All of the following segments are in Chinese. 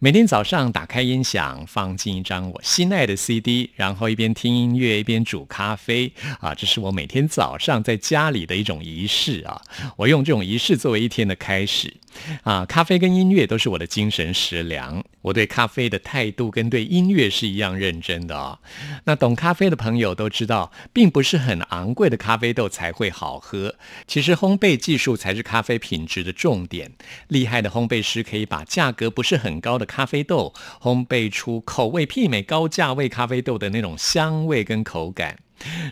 每天早上打开音响，放进一张我心爱的 CD，然后一边听音乐一边煮咖啡啊，这是我每天早上在家里的一种仪式啊。我用这种仪式作为一天的开始。啊，咖啡跟音乐都是我的精神食粮。我对咖啡的态度跟对音乐是一样认真的哦。那懂咖啡的朋友都知道，并不是很昂贵的咖啡豆才会好喝。其实烘焙技术才是咖啡品质的重点。厉害的烘焙师可以把价格不是很高的咖啡豆烘焙出口味媲美高价位咖啡豆的那种香味跟口感。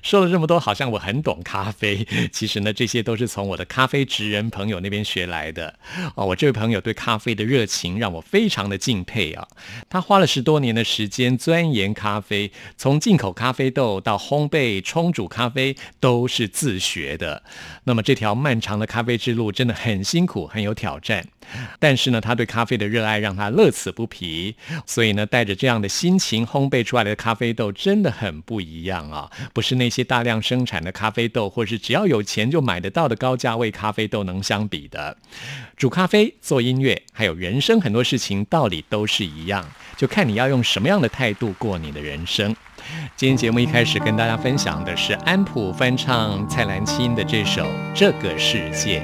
说了这么多，好像我很懂咖啡。其实呢，这些都是从我的咖啡职人朋友那边学来的。哦，我这位朋友对咖啡的热情让我非常的敬佩啊。他花了十多年的时间钻研咖啡，从进口咖啡豆到烘焙、冲煮咖啡都是自学的。那么这条漫长的咖啡之路真的很辛苦，很有挑战。但是呢，他对咖啡的热爱让他乐此不疲。所以呢，带着这样的心情烘焙出来的咖啡豆真的很不一样啊。不是那些大量生产的咖啡豆，或是只要有钱就买得到的高价位咖啡豆能相比的。煮咖啡、做音乐，还有人生很多事情，道理都是一样，就看你要用什么样的态度过你的人生。今天节目一开始跟大家分享的是安普翻唱蔡澜清的这首《这个世界》。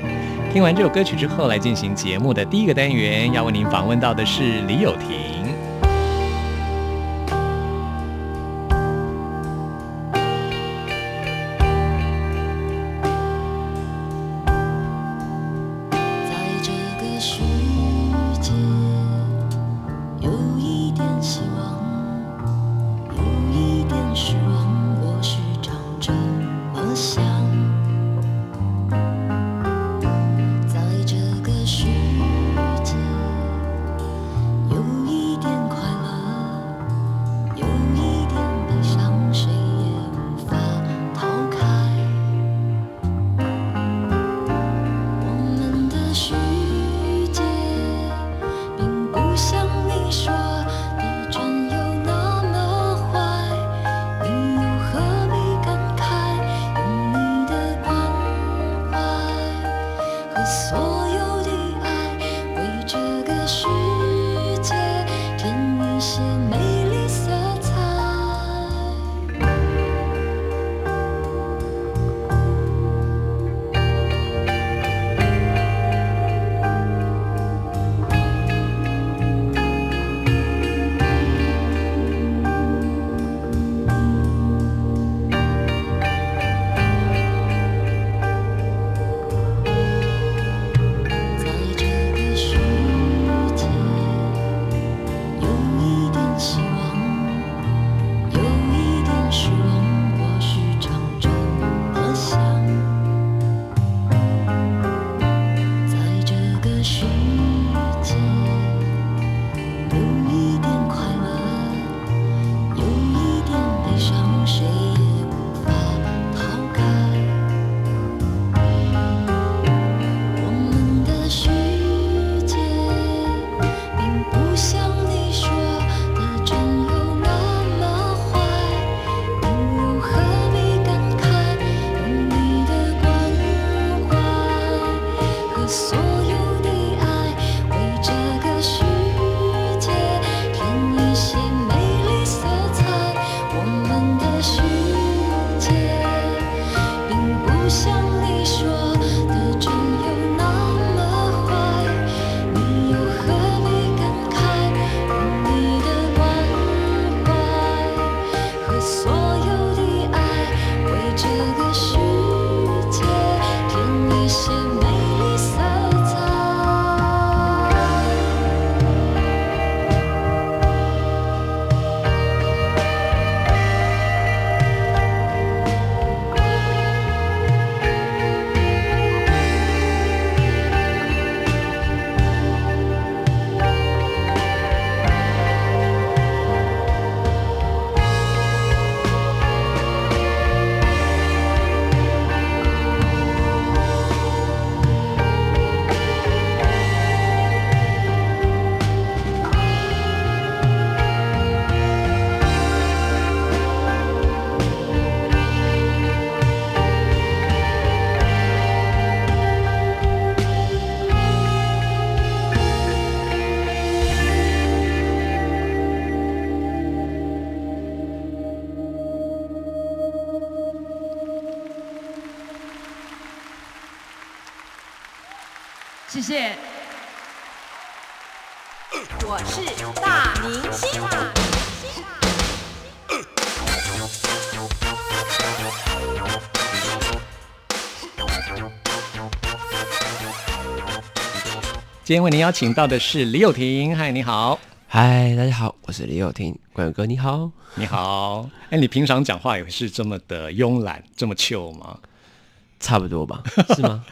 听完这首歌曲之后，来进行节目的第一个单元，要为您访问到的是李友廷。谢谢。我是大明星。今天为您邀请到的是李友廷，嗨，你好，嗨，大家好，我是李友廷，关友哥你好，你好，哎，你平常讲话也是这么的慵懒，这么 chill 吗？差不多吧，是吗？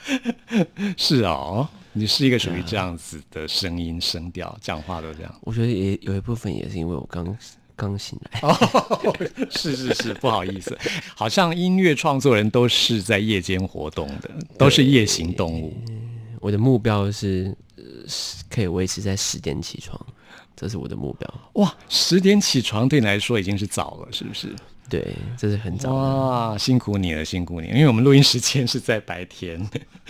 是哦，你是一个属于这样子的声音声调，讲话都这样。我觉得也有一部分也是因为我刚刚醒来。哦，是是是，不好意思，好像音乐创作人都是在夜间活动的，都是夜行动物。我的目标是。可以维持在十点起床，这是我的目标。哇，十点起床对你来说已经是早了，是不是？对，这是很早。哇，辛苦你了，辛苦你！因为我们录音时间是在白天，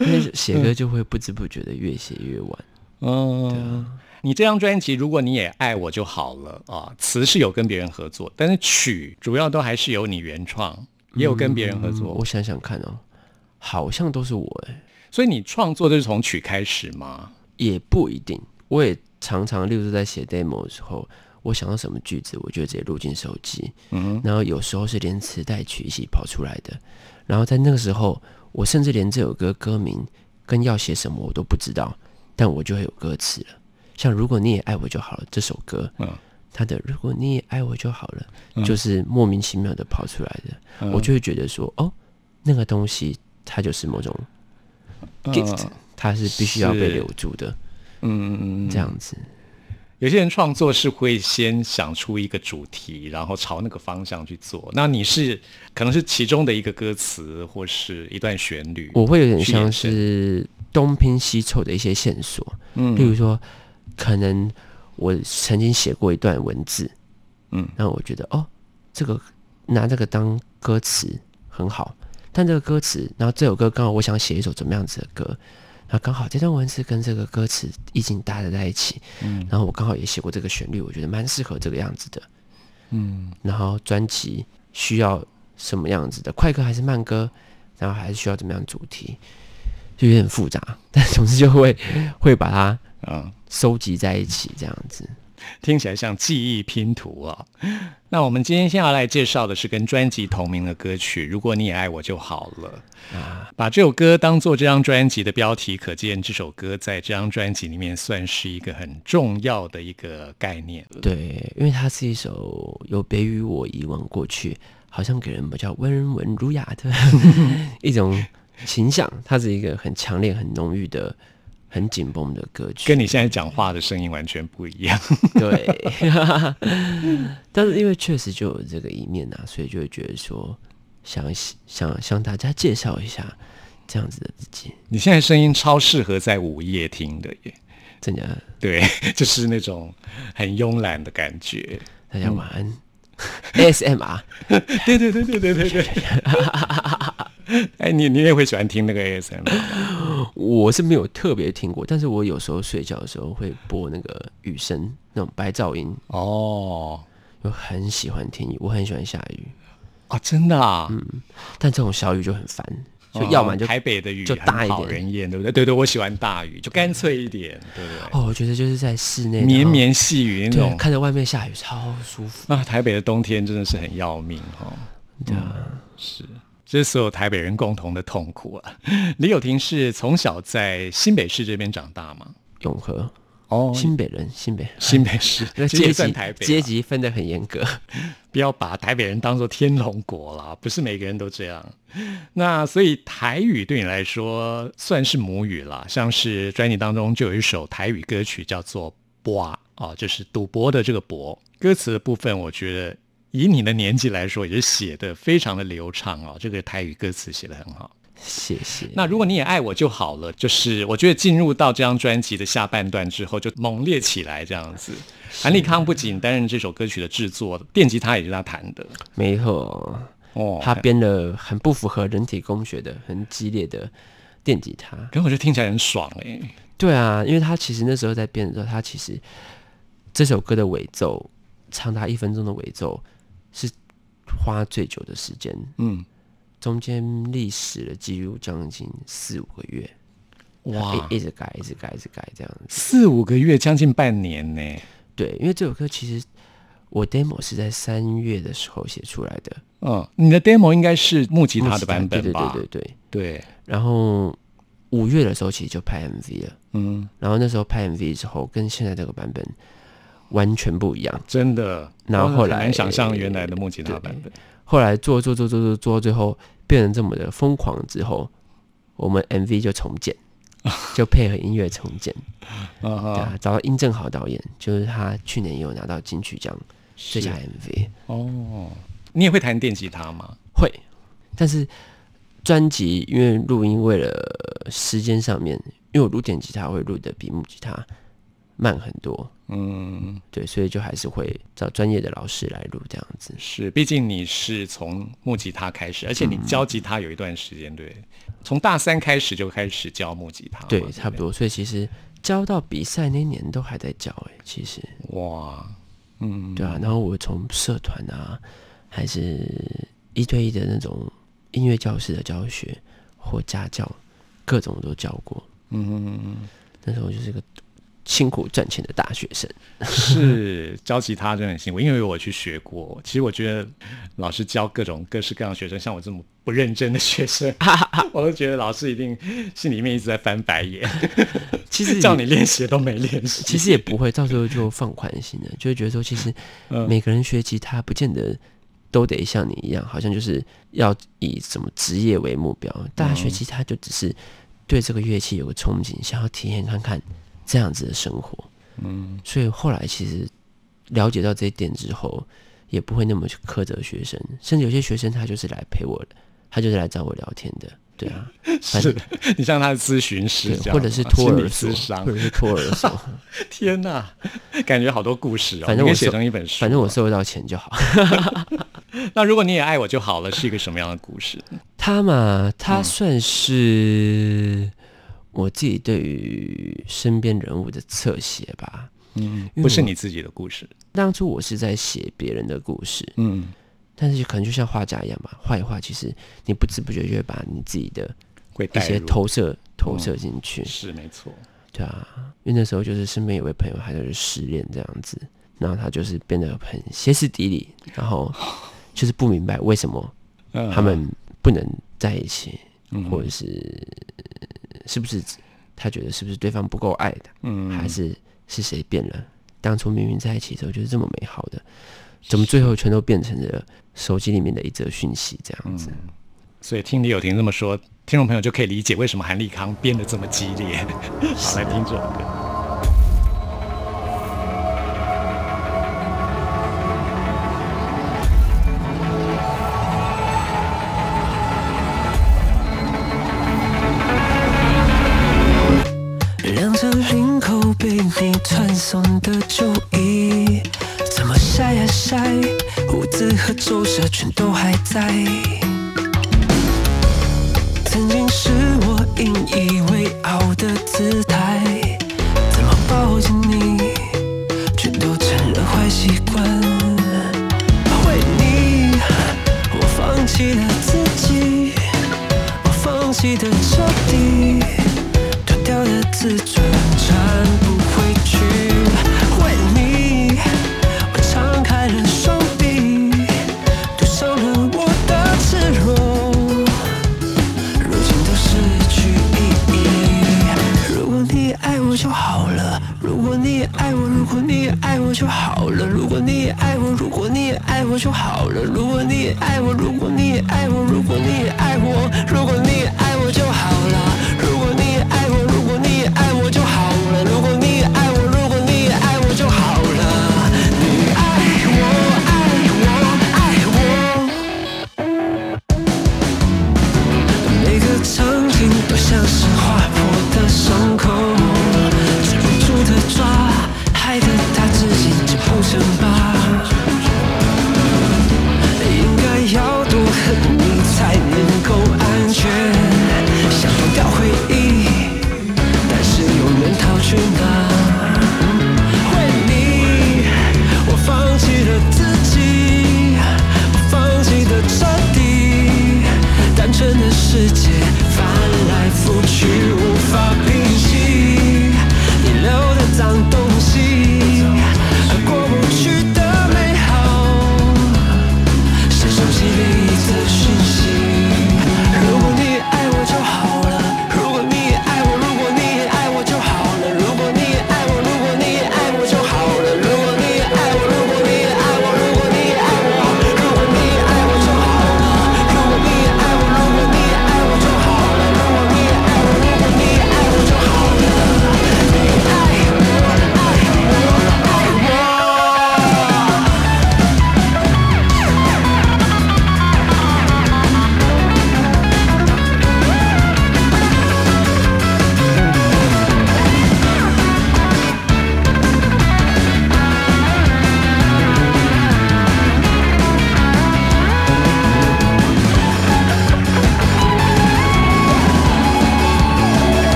因为写歌就会不知不觉的越写越晚。嗯，你这张专辑，如果你也爱我就好了啊。词是有跟别人合作，但是曲主要都还是由你原创，也有跟别人合作。我想想看哦，好像都是我哎。所以你创作就是从曲开始吗？也不一定。我也常常，例如在写 demo 的时候，我想到什么句子，我就直接录进手机。嗯，然后有时候是连词带曲一起跑出来的。然后在那个时候，我甚至连这首歌歌名跟要写什么我都不知道，但我就会有歌词了。像如果你也爱我就好了这首歌，嗯，它的如果你也爱我就好了，就是莫名其妙的跑出来的，我就会觉得说，哦，那个东西它就是某种。gift，它是必须要被留住的，嗯嗯嗯，这样子。有些人创作是会先想出一个主题，然后朝那个方向去做。那你是可能是其中的一个歌词或是一段旋律，我会有点像是东拼西凑的一些线索。嗯，例如说，可能我曾经写过一段文字，嗯，那我觉得哦，这个拿这个当歌词很好。但这个歌词，然后这首歌刚好我想写一首怎么样子的歌，然后刚好这段文字跟这个歌词意境搭的在一起，嗯，然后我刚好也写过这个旋律，我觉得蛮适合这个样子的，嗯，然后专辑需要什么样子的？快歌还是慢歌，然后还是需要怎么样主题，就有点复杂，但总之就会会把它啊收集在一起这样子。听起来像记忆拼图啊！那我们今天先要来介绍的是跟专辑同名的歌曲《如果你也爱我就好了》啊，把这首歌当做这张专辑的标题，可见这首歌在这张专辑里面算是一个很重要的一个概念。对，因为它是一首有别于我以往过去，好像给人比较温文儒雅的 一种形象，它是一个很强烈、很浓郁的。很紧绷的歌曲，跟你现在讲话的声音完全不一样。对，但是因为确实就有这个一面啊，所以就会觉得说，想想向大家介绍一下这样子的自己。你现在声音超适合在午夜听的耶，真的。对，就是那种很慵懒的感觉。大家晚安。ASMR，对对对对对对对。哎，你你也会喜欢听那个 ASMR？我是没有特别听过，但是我有时候睡觉的时候会播那个雨声，那种白噪音。哦，我很喜欢听，我很喜欢下雨。啊，真的啊？嗯，但这种小雨就很烦。就要么就台北的雨就大一点，人厌，对不对？对对，我喜欢大雨，就干脆一点，对不对？哦，我觉得就是在室内绵绵细雨那种，看着外面下雨超舒服。啊，台北的冬天真的是很要命哈。对啊，是，这是所有台北人共同的痛苦啊。李友廷是从小在新北市这边长大吗？永和。哦，新北人，新北，新北市，那 阶级阶级分得很严格，不要把台北人当做天龙国了，不是每个人都这样。那所以台语对你来说算是母语了，像是专辑当中就有一首台语歌曲叫做《博》啊，就是赌博的这个博。歌词的部分，我觉得以你的年纪来说，也是写的非常的流畅哦，这个台语歌词写的很好。谢谢。那如果你也爱我就好了，就是我觉得进入到这张专辑的下半段之后，就猛烈起来这样子。韩立康不仅担任这首歌曲的制作，电吉他也是他弹的。没错，哦，他编了很不符合人体工学的、很激烈的电吉他，可我觉得听起来很爽哎。对啊，因为他其实那时候在编的时候，他其实这首歌的尾奏长达一分钟的尾奏是花最久的时间。嗯。中间历史了记录将近四五个月，哇，一一直改，一直改，一直改这样子。四五个月，将近半年呢。对，因为这首歌其实我 demo 是在三月的时候写出来的。嗯，你的 demo 应该是木吉他的版本吧？对对对对对。然后五月的时候，其实就拍 MV 了。嗯。然后那时候拍 MV 之后，跟现在这个版本完全不一样，真的。然后后来难想象原来的木吉他版本。后来做做做做做做，最后变成这么的疯狂之后，我们 MV 就重建，就配合音乐重建。对啊，找到殷正豪导演，就是他去年也有拿到金曲奖最佳 MV。哦，你也会弹电吉他吗？会，但是专辑因为录音为了时间上面，因为我录电吉他会录的比木吉他慢很多。嗯，对，所以就还是会找专业的老师来录这样子。是，毕竟你是从木吉他开始，而且你教吉他有一段时间，对，从大三开始就开始教木吉他，对，差不多。所以其实教到比赛那年都还在教，哎，其实哇，嗯，对啊。然后我从社团啊，还是一对一的那种音乐教室的教学或家教，各种都教过。嗯嗯嗯嗯，那时候就是个。辛苦赚钱的大学生是教吉他真的很辛苦，因为我去学过。其实我觉得老师教各种各式各样的学生，像我这么不认真的学生，我都觉得老师一定心里面一直在翻白眼。其实叫你练习都没练习，其实也不会，到时候就放宽心了，就会觉得说，其实每个人学吉他不见得都得像你一样，好像就是要以什么职业为目标。大家学吉他就只是对这个乐器有个憧憬，想要体验看看。这样子的生活，嗯，所以后来其实了解到这一点之后，也不会那么去苛责学生，甚至有些学生他就是来陪我的，他就是来找我聊天的，对啊，是你像他的咨询师，或者是托儿所，或者是托儿所，天哪，感觉好多故事哦，反正我写成一本书，反正我收到钱就好。那如果你也爱我就好了，是一个什么样的故事？他嘛，他算是。我自己对于身边人物的侧写吧，嗯，不是你自己的故事。当初我是在写别人的故事，嗯，但是可能就像画家一样吧，画一画，其实你不知不觉就会把你自己的一些投射投射进去，是没错，对啊。因为那时候就是身边有位朋友，他就是失恋这样子，然后他就是变得很歇斯底里，然后 就是不明白为什么他们不能在一起，或者是。是不是他觉得是不是对方不够爱的？嗯，还是是谁变了？当初明明在一起的时候就是这么美好的，怎么最后全都变成了手机里面的一则讯息这样子？所以听李友廷这么说，听众朋友就可以理解为什么韩立康变得这么激烈。好，来听这首歌。全都还在。就像是划破的伤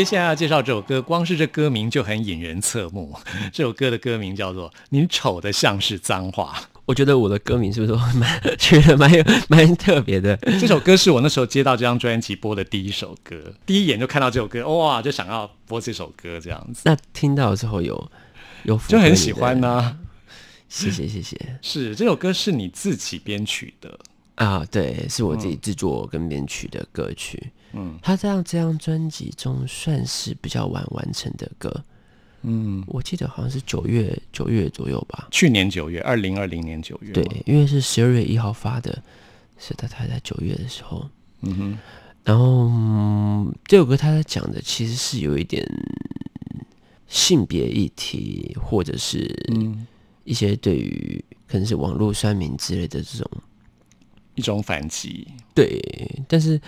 接下来要介绍这首歌，光是这歌名就很引人侧目。这首歌的歌名叫做《你丑的像是脏话》。我觉得我的歌名是不是蛮觉得蛮有蛮特别的？这首歌是我那时候接到这张专辑播的第一首歌，第一眼就看到这首歌，哇，就想要播这首歌这样子。那听到之后有有就很喜欢呢。谢谢谢谢。是这首歌是你自己编曲的啊？对，是我自己制作跟编曲的歌曲。嗯，他这样这张专辑中算是比较晚完成的歌。嗯，我记得好像是九月九月左右吧。去年九月，二零二零年九月。对，因为是十二月一号发的，是他他在九月的时候。嗯哼。然后这首歌他在讲的其实是有一点性别议题，或者是一些对于可能是网络酸民之类的这种一种反击。对，但是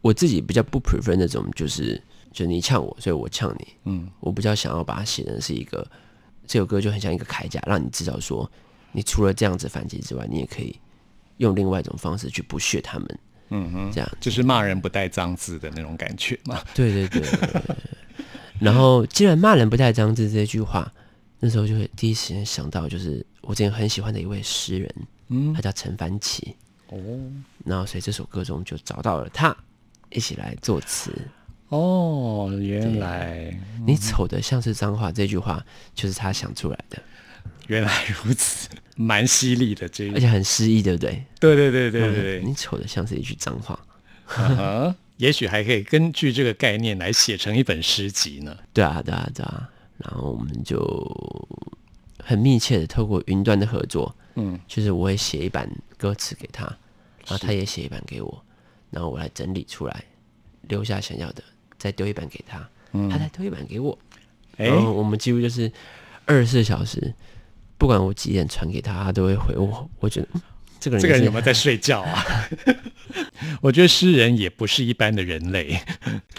我自己比较不 prefer 那种就是。就你呛我，所以我呛你。嗯，我比较想要把它写成是一个这首歌就很像一个铠甲，让你知道说，你除了这样子反击之外，你也可以用另外一种方式去不屑他们。嗯哼，这样就是骂人不带脏字的那种感觉嘛。对对对。然后，既然骂人不带脏字这句话，那时候就会第一时间想到，就是我之前很喜欢的一位诗人，嗯，他叫陈凡奇。哦。然后，所以这首歌中就找到了他，一起来作词。哦，原来你丑的像是脏话，这句话就是他想出来的。原来如此，蛮犀利的，这而且很诗意，对不对？对对对对对你丑的像是一句脏话，也许还可以根据这个概念来写成一本诗集呢。对啊，对啊，对啊。然后我们就很密切的透过云端的合作，嗯，就是我会写一版歌词给他，然后他也写一版给我，然后我来整理出来，留下想要的。再丢一版给他，他再丢一版给我，然后我们几乎就是二十四小时，不管我几点传给他，他都会回我。我觉得这个人这个人有没有在睡觉啊？我觉得诗人也不是一般的人类。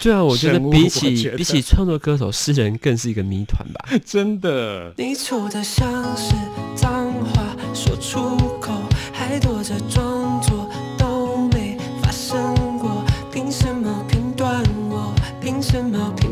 对啊，我觉得比起比起创作歌手，诗人更是一个谜团吧。真的。你错的像是脏话，说出口还躲着装作什么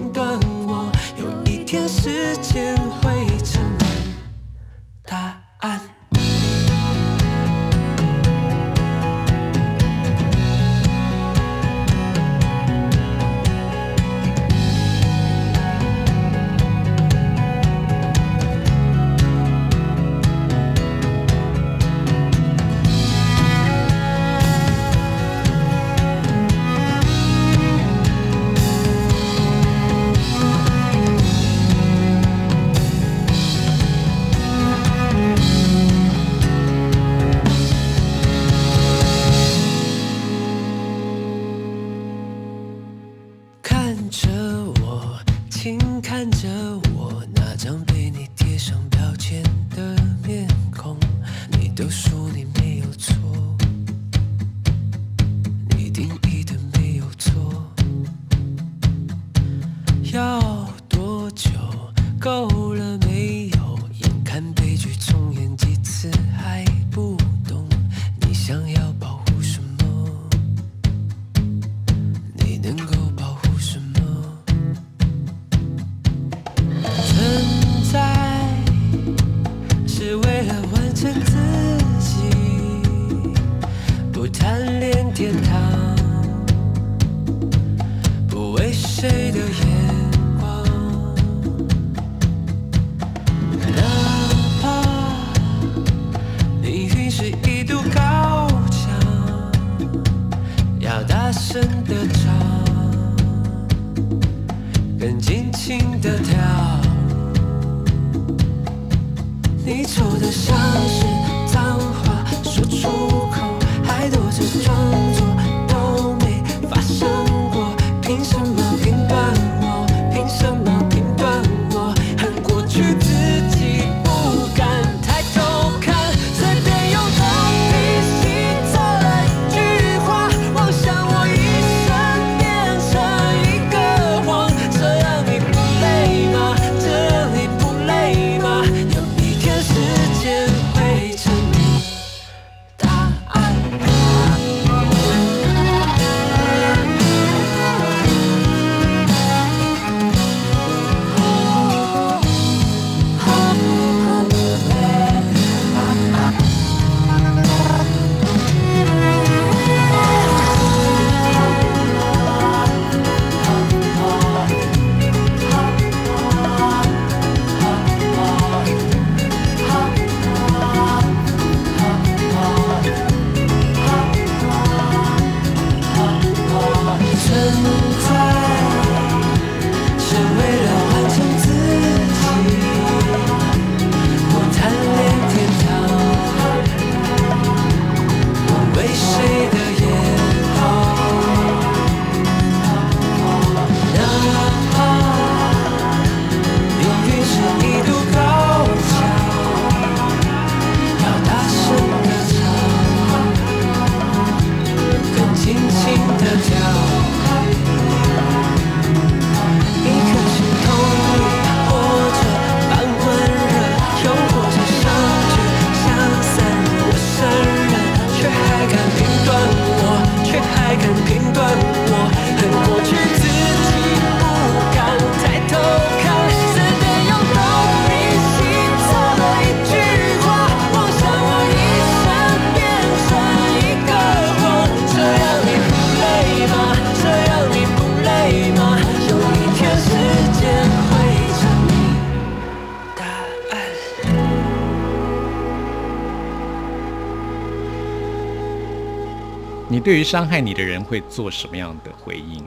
对于伤害你的人会做什么样的回应？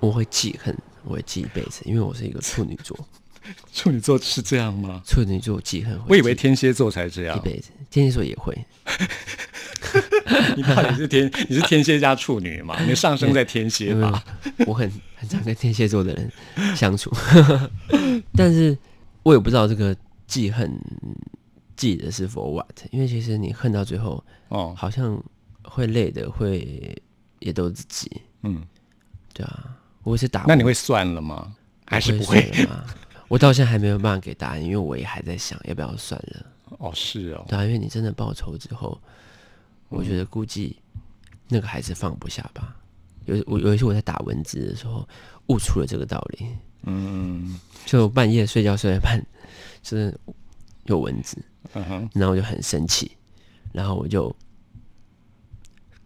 我会记恨，我会记一辈子，因为我是一个处女座。处女座是这样吗？处女座记恨，我以为天蝎座才这样。一辈子，天蝎座也会。你到底是天？你是天蝎加处女嘛？你的上升在天蝎吧？我很很常跟天蝎座的人相处，但是我也不知道这个记恨记得是 for what，因为其实你恨到最后，哦，好像会累的，会也都自己。嗯，对啊，我是打。那你会算了吗？还是不会吗？我到现在还没有办法给答案，因为我也还在想要不要算了。哦，是哦，对啊，因为你真的报仇之后。我觉得估计那个还是放不下吧。有我有一次我在打蚊子的时候悟出了这个道理。嗯，就半夜睡觉睡到半，就是有蚊子，然后我就很生气，然后我就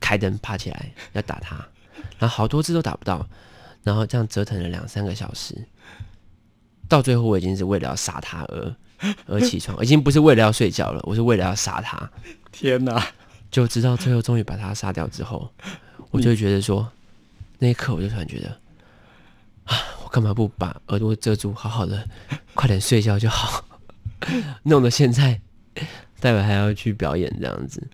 开灯爬起来要打他，然后好多次都打不到，然后这样折腾了两三个小时，到最后我已经是为了要杀他而而起床，已经不是为了要睡觉了，我是为了要杀他。天哪！就直到最后终于把他杀掉之后，我就觉得说，那一刻我就突然觉得，啊，我干嘛不把耳朵遮住，好好的，快点睡觉就好，弄得现在待会还要去表演这样子。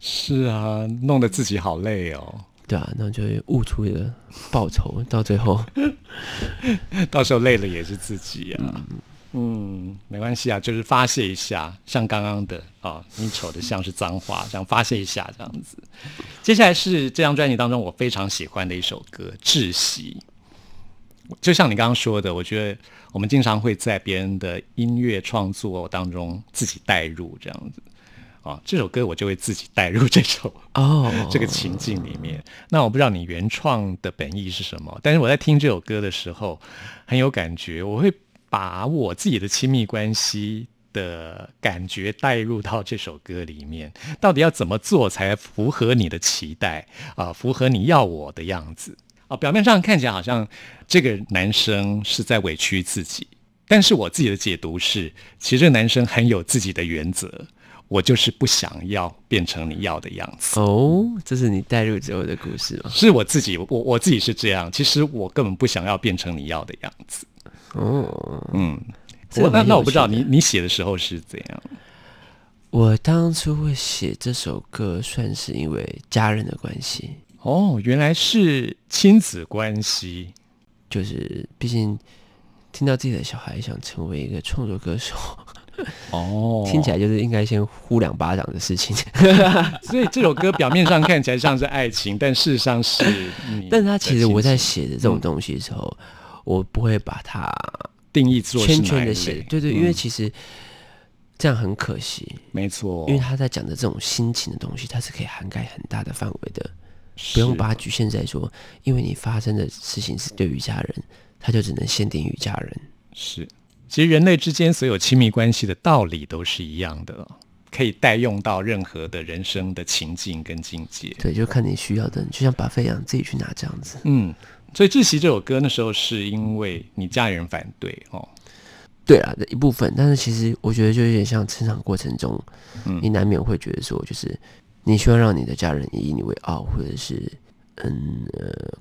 是啊，弄得自己好累哦。对啊，那就悟出一个报酬，到最后，到时候累了也是自己啊。嗯，没关系啊，就是发泄一下，像刚刚的啊，你瞅的像是脏话，这样发泄一下这样子。接下来是这张专辑当中我非常喜欢的一首歌《窒息》，就像你刚刚说的，我觉得我们经常会在别人的音乐创作当中自己带入这样子啊，这首歌我就会自己带入这首哦 这个情境里面。那我不知道你原创的本意是什么，但是我在听这首歌的时候很有感觉，我会。把我自己的亲密关系的感觉带入到这首歌里面，到底要怎么做才符合你的期待啊？符合你要我的样子啊？表面上看起来好像这个男生是在委屈自己，但是我自己的解读是，其实这个男生很有自己的原则，我就是不想要变成你要的样子。哦，这是你带入之后的故事吗？是我自己，我我自己是这样，其实我根本不想要变成你要的样子。哦，嗯，那那我不知道你你写的时候是怎样。我当初会写这首歌，算是因为家人的关系。哦，原来是亲子关系，就是毕竟听到自己的小孩想成为一个创作歌手，哦，听起来就是应该先呼两巴掌的事情。所以这首歌表面上看起来像是爱情，但事实上是，但是他其实我在写的这种东西的时候。我不会把它定义做圈圈的写，对对，因为其实这样很可惜。没错，因为他在讲的这种心情的东西，它是可以涵盖很大的范围的，不用把它局限在说，因为你发生的事情是对于家人，他就只能限定于家人。是，其实人类之间所有亲密关系的道理都是一样的，可以代用到任何的人生的情境跟境界。对，就看你需要的，就像把费一样，自己去拿这样子。嗯。所以《窒息》这首歌那时候是因为你家人反对哦，对啊的一部分，但是其实我觉得就有点像成长过程中，嗯，你难免会觉得说，就是你希望让你的家人以你为傲，或者是嗯，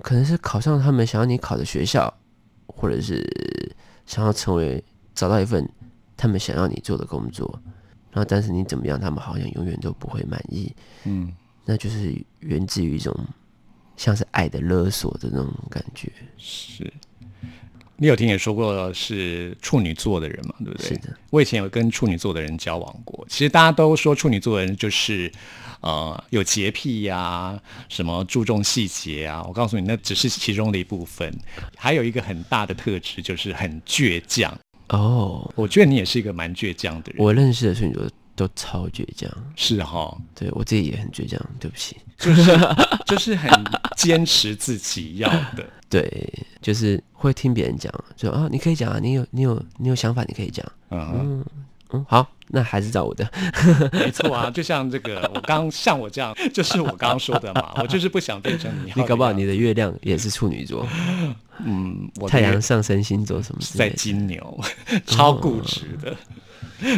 可能是考上他们想要你考的学校，或者是想要成为找到一份他们想要你做的工作，然后但是你怎么样，他们好像永远都不会满意，嗯，那就是源自于一种。像是爱的勒索的那种感觉，是。你有听也说过是处女座的人嘛？对不对？是的。我以前有跟处女座的人交往过，其实大家都说处女座的人就是呃有洁癖呀，什么注重细节啊。我告诉你，那只是其中的一部分，还有一个很大的特质就是很倔强。哦，我觉得你也是一个蛮倔强的人。我认识的处女座。都超倔强，是哈，对我自己也很倔强。对不起，就是 就是很坚持自己要的，对，就是会听别人讲，就啊，你可以讲啊，你有你有你有想法，你可以讲，嗯嗯，好，那还是找我的，没错啊，就像这个，我刚像我这样，就是我刚刚说的嘛，我就是不想变成你，你搞不好你的月亮也是处女座，嗯，太阳上升星座什么在金牛，超固执的。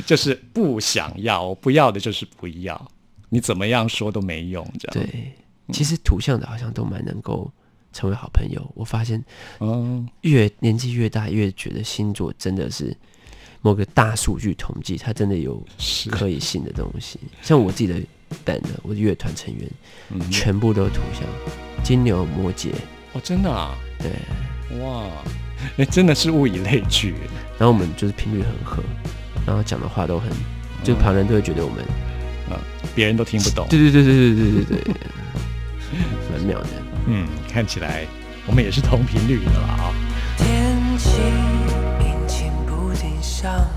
就是不想要，不要的就是不要，你怎么样说都没用，这样。对，其实土象的好像都蛮能够成为好朋友。我发现，嗯，越年纪越大，越觉得星座真的是某个大数据统计，它真的有可以信的东西。像我自己的 band，我的乐团成员嗯全部都是土象，金牛、摩羯，哦，真的啊，对。哇，哎，真的是物以类聚，然后我们就是频率很合，然后讲的话都很，就旁人都会觉得我们，别人都听不懂。对对对对对对对对，蛮妙的。嗯，看起来我们也是同频率的了啊。天想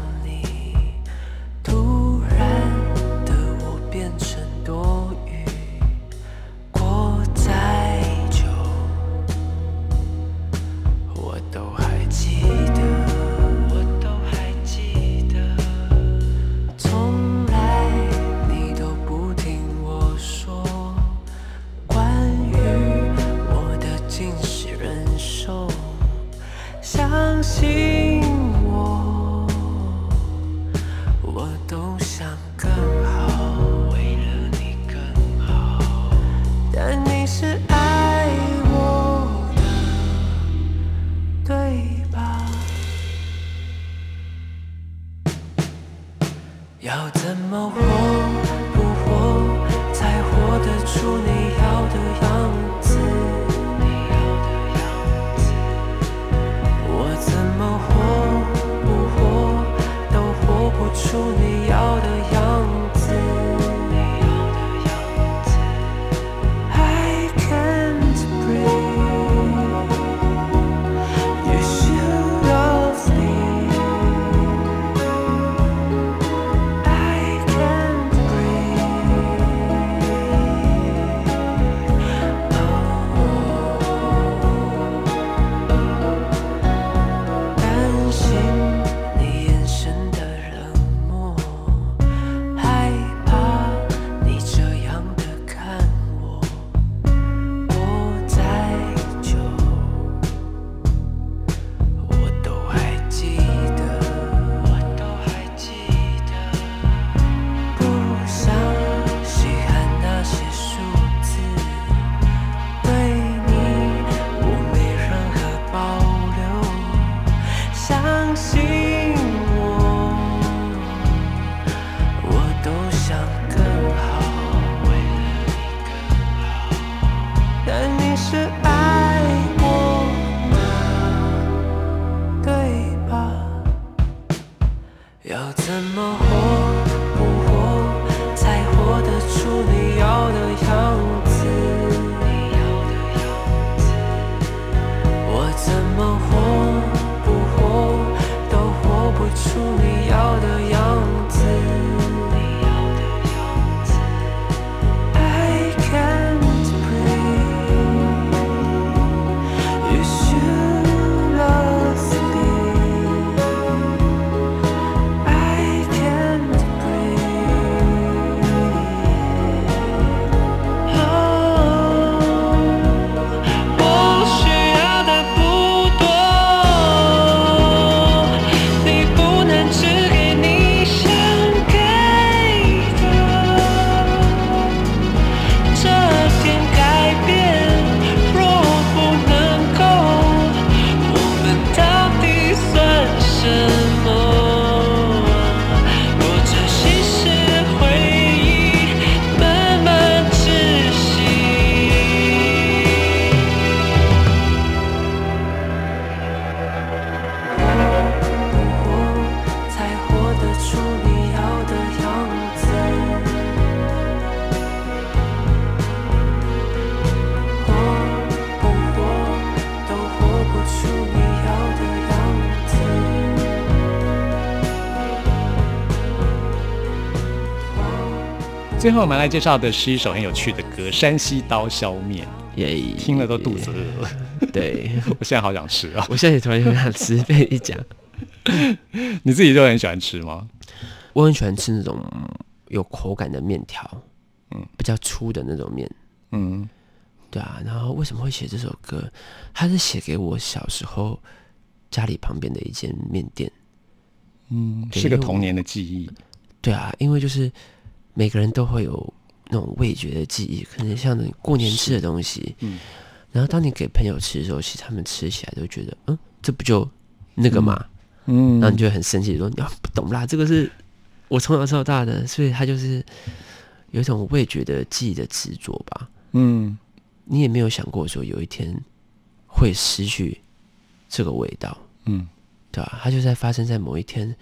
最后我们来介绍的是一首很有趣的歌《山西刀削面耶，》，听了都肚子饿了，对，我现在好想吃啊！我现在也突然很想吃，被你讲，你自己就很喜欢吃吗？我很喜欢吃那种有口感的面条，嗯，比较粗的那种面。嗯，对啊，然后为什么会写这首歌？它是写给我小时候家里旁边的一间面店。嗯，是个童年的记忆。对啊，因为就是每个人都会有那种味觉的记忆，可能像你过年吃的东西，嗯，然后当你给朋友吃的时候，其实他们吃起来都觉得，嗯，这不就那个嘛，嗯，然后你就会很生气，说你不懂啦，这个是我从小吃到大的，所以他就是有一种味觉的记忆的执着吧，嗯，你也没有想过说有一天会失去这个味道，嗯，对吧？它就在发生在某一天，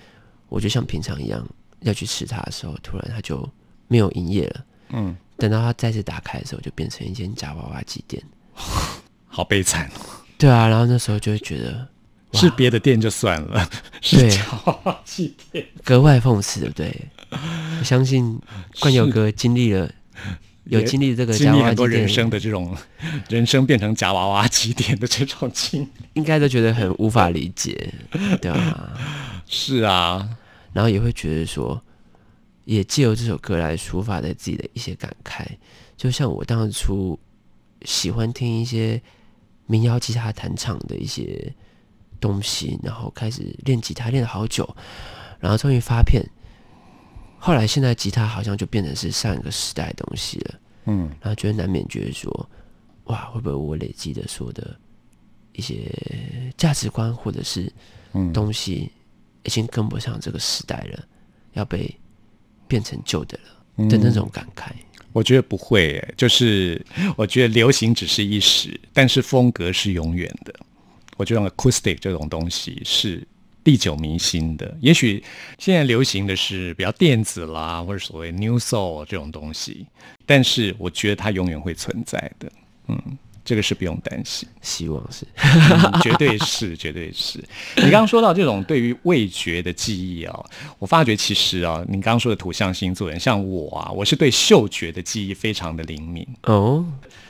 我就像平常一样要去吃它的时候，突然它就没有营业了。嗯，等到它再次打开的时候，就变成一间夹娃娃机店，好悲惨。对啊，然后那时候就会觉得 是别的店就算了，是夹娃娃机店，格外讽刺，对不对？我相信冠友哥经历了，有经历这个经历很多人生的这种人生变成夹娃娃机店的这种经，应该都觉得很无法理解，对啊？是啊，然后也会觉得说。也借由这首歌来抒发的自己的一些感慨，就像我当初喜欢听一些民谣吉他弹唱的一些东西，然后开始练吉他练了好久，然后终于发片，后来现在吉他好像就变成是上一个时代的东西了，嗯，然后觉得难免觉得说，哇，会不会我累积的说的一些价值观或者是东西已经跟不上这个时代了，要被。变成旧的了的那种感慨，我觉得不会，就是我觉得流行只是一时，但是风格是永远的。我觉得 acoustic 这种东西是历久弥新的。也许现在流行的是比较电子啦，或者所谓 new soul 这种东西，但是我觉得它永远会存在的。嗯。这个是不用担心，希望是，绝对是，绝对是。你刚刚说到这种对于味觉的记忆啊，我发觉其实啊，你刚刚说的土象星座人，像我啊，我是对嗅觉的记忆非常的灵敏。哦。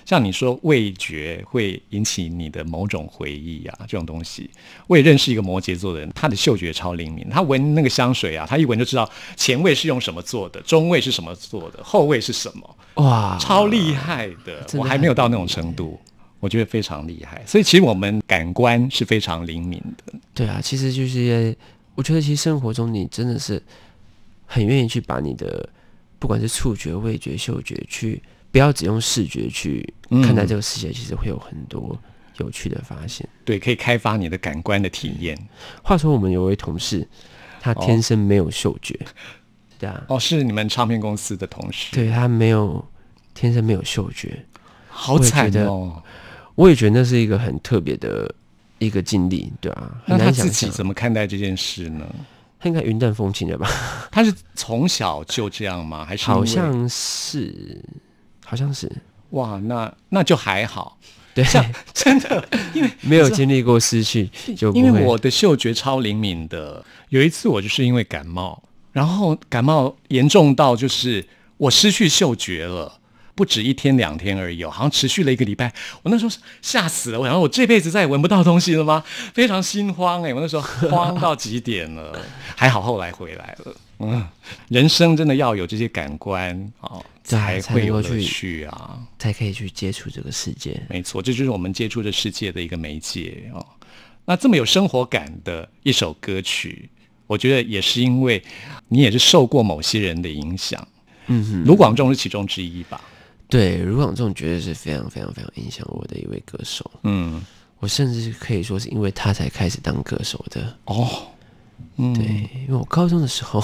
像你说味觉会引起你的某种回忆啊，这种东西，我也认识一个摩羯座的人，他的嗅觉超灵敏，他闻那个香水啊，他一闻就知道前味是用什么做的，中味是什么做的，后味是什么，哇，超厉害的，我还没有到那种程度。我觉得非常厉害，所以其实我们感官是非常灵敏的。对啊，其实就是我觉得，其实生活中你真的是很愿意去把你的不管是触觉、味觉、嗅觉，去不要只用视觉去看待这个世界，其实会有很多有趣的发现。对，可以开发你的感官的体验。话说，我们有位同事，他天生没有嗅觉，对啊，哦，是你们唱片公司的同事，对他没有天生没有嗅觉，好惨哦。我也觉得那是一个很特别的一个经历，对啊，那他自己怎么看待这件事呢？他应该云淡风轻的吧？他是从小就这样吗？还是好像是，好像是。哇，那那就还好。对，真的，因为 没有经历过失去，就因为我的嗅觉超灵敏的。有一次我就是因为感冒，然后感冒严重到就是我失去嗅觉了。不止一天两天而已，好像持续了一个礼拜。我那时候吓死了，我想我这辈子再也闻不到东西了吗？非常心慌哎，我那时候慌到极点了。还好后来回来了。嗯，人生真的要有这些感官哦，才会有乐趣啊，才可以去接触这个世界。没错，这就是我们接触这世界的一个媒介哦。那这么有生活感的一首歌曲，我觉得也是因为你也是受过某些人的影响。嗯哼，卢广仲是其中之一吧。对，卢广仲绝对是非常非常非常影响我的一位歌手。嗯，我甚至可以说是因为他才开始当歌手的。哦，对，因为我高中的时候，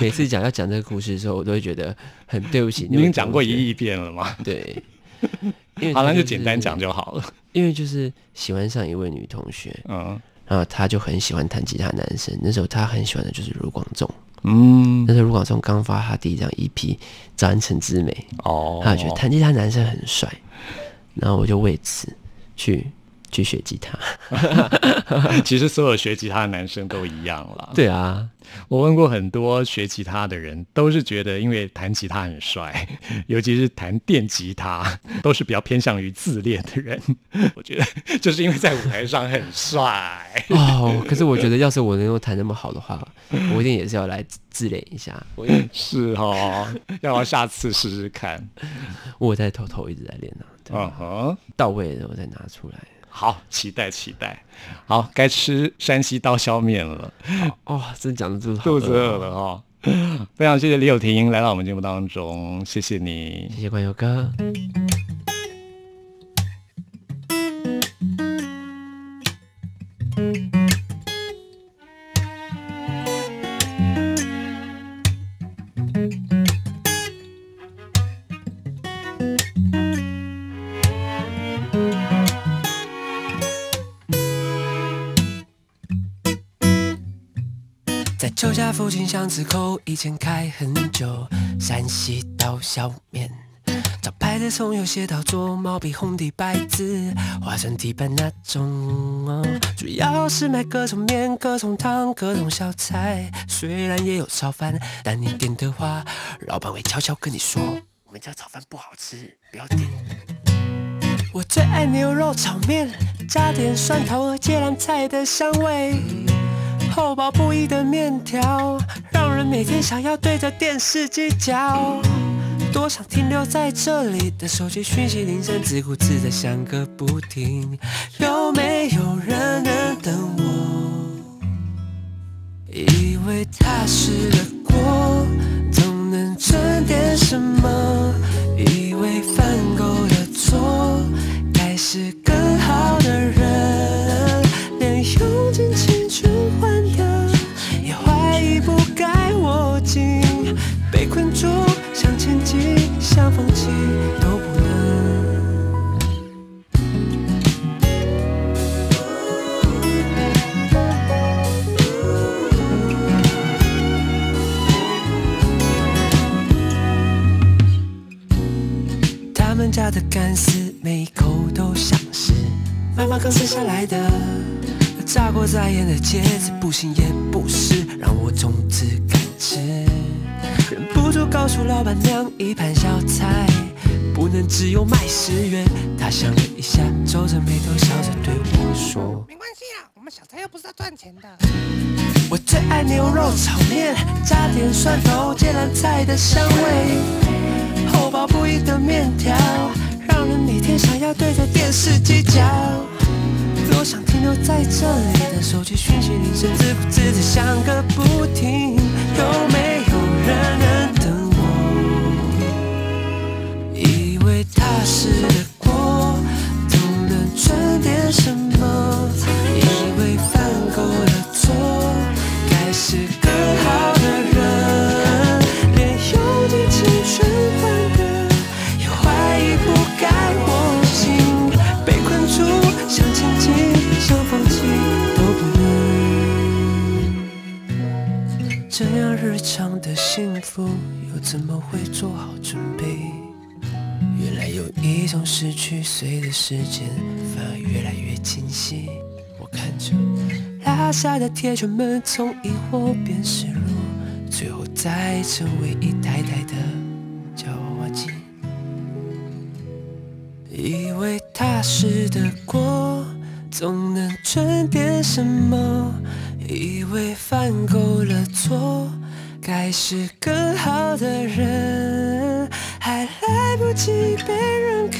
每次讲要讲这个故事的时候，我都会觉得很对不起。你已经讲过一亿遍了吗？对，好那，就简单讲就好了。因为就是喜欢上一位女同学，嗯，然后他就很喜欢弹吉他，男生那时候他很喜欢的就是卢广仲。嗯，那时候卢广仲刚发他第一张 EP《早晨之美》，哦，他觉得弹吉他男生很帅，然后我就为此去去学吉他。其实所有学吉他的男生都一样了。对啊。我问过很多学吉他的人，都是觉得因为弹吉他很帅，尤其是弹电吉他，都是比较偏向于自恋的人。我觉得就是因为在舞台上很帅哦。可是我觉得，要是我能够弹那么好的话，我一定也是要来自恋一下。我也是哦，要不要下次试试看？我在偷偷一直在练呢。嗯哼，到位了我再拿出来。好，期待期待。好，该吃山西刀削面了。哦，真讲的肚肚子饿了哦。非常谢谢李友廷来到我们节目当中，谢谢你。谢谢关友哥。在旧家附近巷子口，以前开很久，山西刀削面。招牌的葱油写到做毛笔红底白字，画成地板那种。主要是卖各种面、各种汤、各种小菜，虽然也有炒饭，但你点的话，老板会悄悄跟你说，我们家炒饭不好吃，不要点。我最爱牛肉炒面，加点蒜头和芥蓝菜的香味。厚薄不一的面条，让人每天想要对着电视机嚼。多想停留在这里的手机讯息铃声，自顾自的响个不停。有没有人能等我？以为踏实的过，总能赚点什么。以为犯够的错，该是更好握紧。被困住，想前进，想放弃都不能。他们家的干丝，每一口都像是妈妈刚生下来的。炸过再盐的茄子，不行也不是，让我种子忍不住告诉老板娘，一盘小菜不能只有卖十元。她想了一下，皱着眉头，笑着对我说。没关系啊，我们小菜又不是要赚钱的。我最爱牛肉炒面，加点蒜头、芥蓝菜的香味，厚薄不一的面条，让人每天想要对着电视机嚼。多想停留在这里但手机讯息铃声，自顾自的响个不停。有没有人能等我？以为踏实的过，总能赚点什么。幸福，又怎么会做好准备？原来有一种失去，随着时间反而越来越清晰。我看着拉下的铁拳们，从疑惑变失落，最后再成为一台台的叫娃娃机。以为踏实的过，总能赚点什么。以为犯够了错，该是更好的人，还来不及被认可，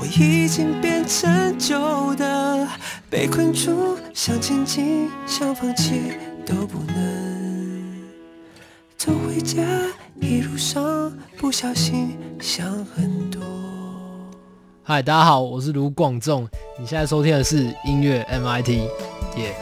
我已经变成旧的，被困住，想前进，想放弃都不能。走回家，一路上不小心想很多。嗨，大家好，我是卢广仲，你现在收听的是音乐 MIT，耶、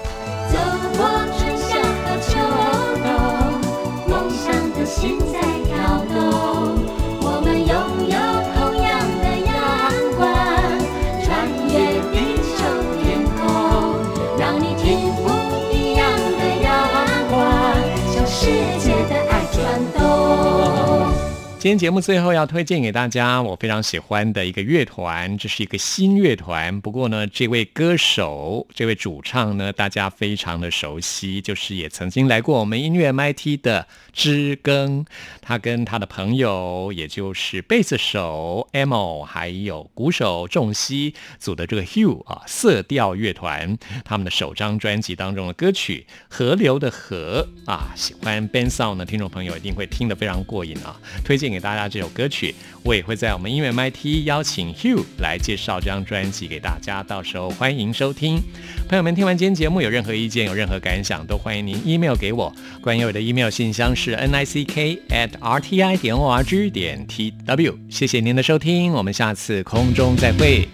今天节目最后要推荐给大家我非常喜欢的一个乐团，这是一个新乐团。不过呢，这位歌手、这位主唱呢，大家非常的熟悉，就是也曾经来过我们音乐 MIT 的知更。他跟他的朋友，也就是贝斯手 Emo，还有鼓手仲熙组的这个 Hugh 啊色调乐团，他们的首张专辑当中的歌曲《河流的河》啊，喜欢 Ben Sound 的听众朋友一定会听得非常过瘾啊，推荐。给大家这首歌曲。我也会在我们音乐 MIT 邀请 Hugh 来介绍这张专辑给大家，到时候欢迎收听。朋友们，听完今天节目有任何意见、有任何感想，都欢迎您 email 给我。关于我的 email 信箱是 n i c k at r t i 点 o r g 点 t w。谢谢您的收听，我们下次空中再会。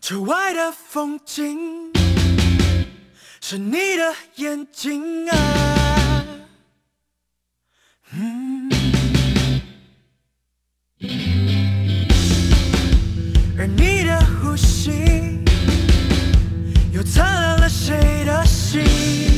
车外的风景是你的眼睛啊，而你的呼吸，又灿烂了谁的心？